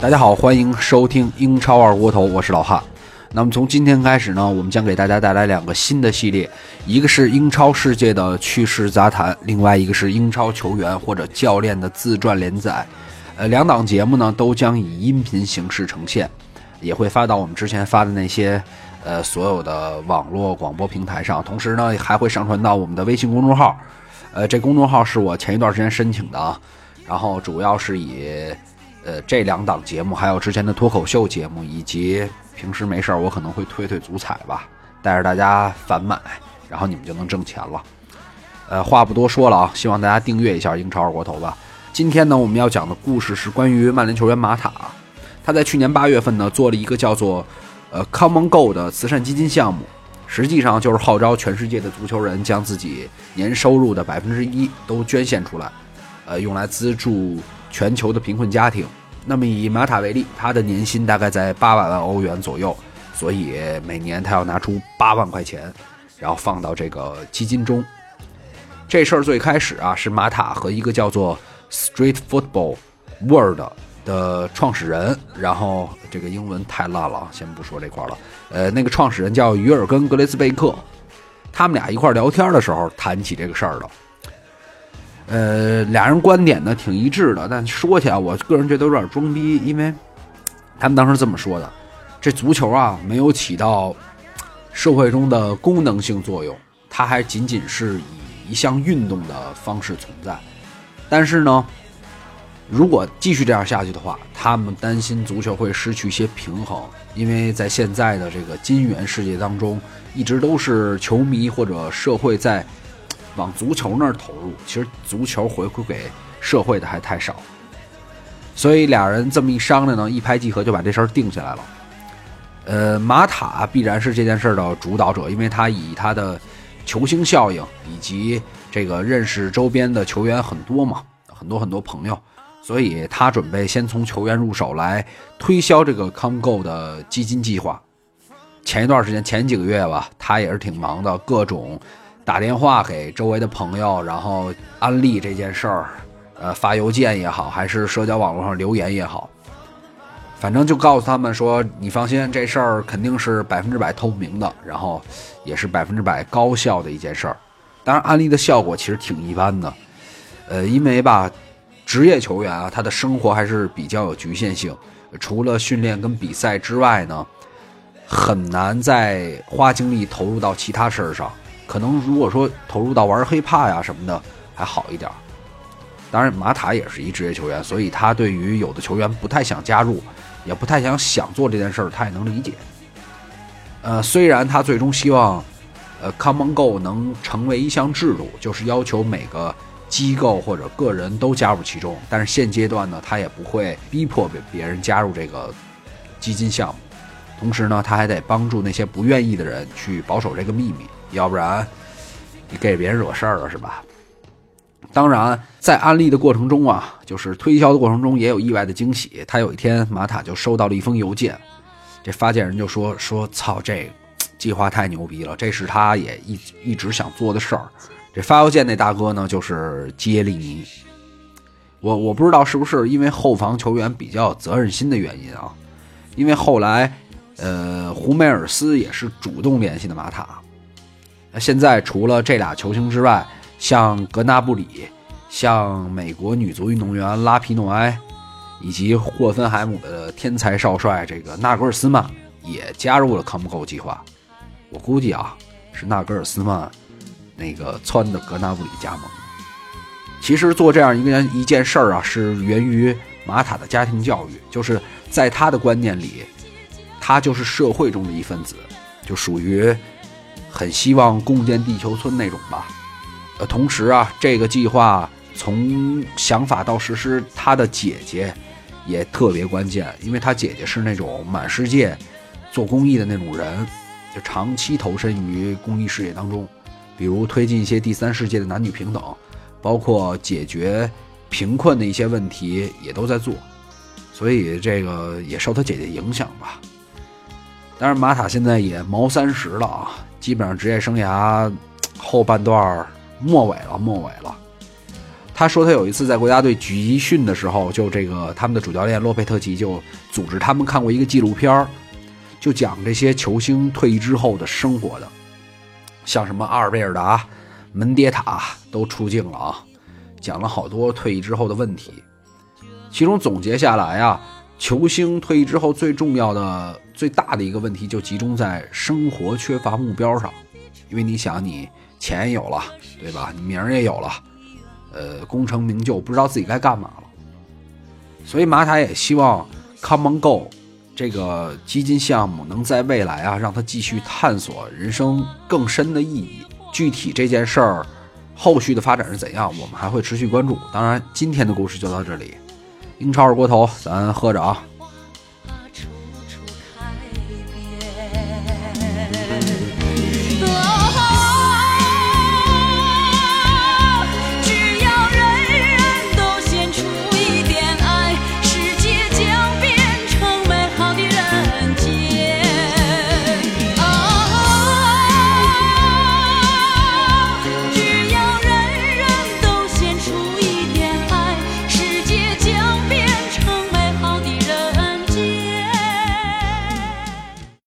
大家好，欢迎收听英超二锅头，我是老汉。那么从今天开始呢，我们将给大家带来两个新的系列，一个是英超世界的趣事杂谈，另外一个是英超球员或者教练的自传连载。呃，两档节目呢都将以音频形式呈现，也会发到我们之前发的那些呃所有的网络广播平台上，同时呢还会上传到我们的微信公众号。呃，这公众号是我前一段时间申请的啊，然后主要是以呃这两档节目，还有之前的脱口秀节目，以及平时没事儿我可能会推推足彩吧，带着大家反买，然后你们就能挣钱了。呃，话不多说了啊，希望大家订阅一下英超二锅头吧。今天呢，我们要讲的故事是关于曼联球员马塔，他在去年八月份呢做了一个叫做呃 Come on Go 的慈善基金项目，实际上就是号召全世界的足球人将自己年收入的百分之一都捐献出来，呃，用来资助全球的贫困家庭。那么以马塔为例，他的年薪大概在八百万欧元左右，所以每年他要拿出八万块钱，然后放到这个基金中。这事儿最开始啊，是马塔和一个叫做 Street Football World 的创始人，然后这个英文太烂了，先不说这块了。呃，那个创始人叫于尔根·格雷斯贝克，他们俩一块聊天的时候谈起这个事儿了。呃，俩人观点呢挺一致的，但说起来，我个人觉得有点装逼，因为他们当时这么说的：这足球啊，没有起到社会中的功能性作用，它还仅仅是以一项运动的方式存在。但是呢，如果继续这样下去的话，他们担心足球会失去一些平衡，因为在现在的这个金元世界当中，一直都是球迷或者社会在往足球那儿投入，其实足球回馈给社会的还太少。所以俩人这么一商量呢，一拍即合就把这事儿定下来了。呃，马塔必然是这件事儿的主导者，因为他以他的球星效应以及这个认识周边的球员很多嘛，很多很多朋友，所以他准备先从球员入手来推销这个 Come Go 的基金计划。前一段时间，前几个月吧，他也是挺忙的，各种打电话给周围的朋友，然后安利这件事儿，呃，发邮件也好，还是社交网络上留言也好，反正就告诉他们说，你放心，这事儿肯定是百分之百透明的，然后也是百分之百高效的一件事儿。当然，安利的效果其实挺一般的，呃，因为吧，职业球员啊，他的生活还是比较有局限性，除了训练跟比赛之外呢，很难再花精力投入到其他事儿上。可能如果说投入到玩黑怕呀什么的还好一点儿。当然，马塔也是一职业球员，所以他对于有的球员不太想加入，也不太想想做这件事儿，他也能理解。呃，虽然他最终希望。呃，Come on Go 能成为一项制度，就是要求每个机构或者个人都加入其中。但是现阶段呢，他也不会逼迫别别人加入这个基金项目。同时呢，他还得帮助那些不愿意的人去保守这个秘密，要不然你给别人惹事儿了，是吧？当然，在安利的过程中啊，就是推销的过程中也有意外的惊喜。他有一天，马塔就收到了一封邮件，这发件人就说：“说操这个。”计划太牛逼了，这是他也一一直想做的事儿。这发邮件那大哥呢，就是杰利尼。我我不知道是不是因为后防球员比较有责任心的原因啊？因为后来，呃，胡梅尔斯也是主动联系的马塔。那现在除了这俩球星之外，像格纳布里、像美国女足运动员拉皮诺埃，以及霍芬海姆的天才少帅这个纳格尔斯曼也加入了 Come Go 计划。我估计啊，是纳格尔斯曼那个撺的格纳布里加盟。其实做这样一个一件事儿啊，是源于马塔的家庭教育，就是在他的观念里，他就是社会中的一份子，就属于很希望共建地球村那种吧。呃，同时啊，这个计划从想法到实施，他的姐姐也特别关键，因为他姐姐是那种满世界做公益的那种人。就长期投身于公益事业当中，比如推进一些第三世界的男女平等，包括解决贫困的一些问题，也都在做。所以这个也受他姐姐影响吧。当然，马塔现在也毛三十了啊，基本上职业生涯后半段末尾了，末尾了。他说他有一次在国家队集训的时候，就这个他们的主教练洛佩特吉就组织他们看过一个纪录片儿就讲这些球星退役之后的生活的，像什么阿尔贝尔达、门迭塔都出镜了啊，讲了好多退役之后的问题。其中总结下来啊，球星退役之后最重要的、最大的一个问题就集中在生活缺乏目标上，因为你想，你钱也有了，对吧？你名儿也有了。呃，功成名就，不知道自己该干嘛了，所以马塔也希望 Come on Go 这个基金项目能在未来啊，让他继续探索人生更深的意义。具体这件事儿后续的发展是怎样，我们还会持续关注。当然，今天的故事就到这里。英超二锅头，咱喝着啊。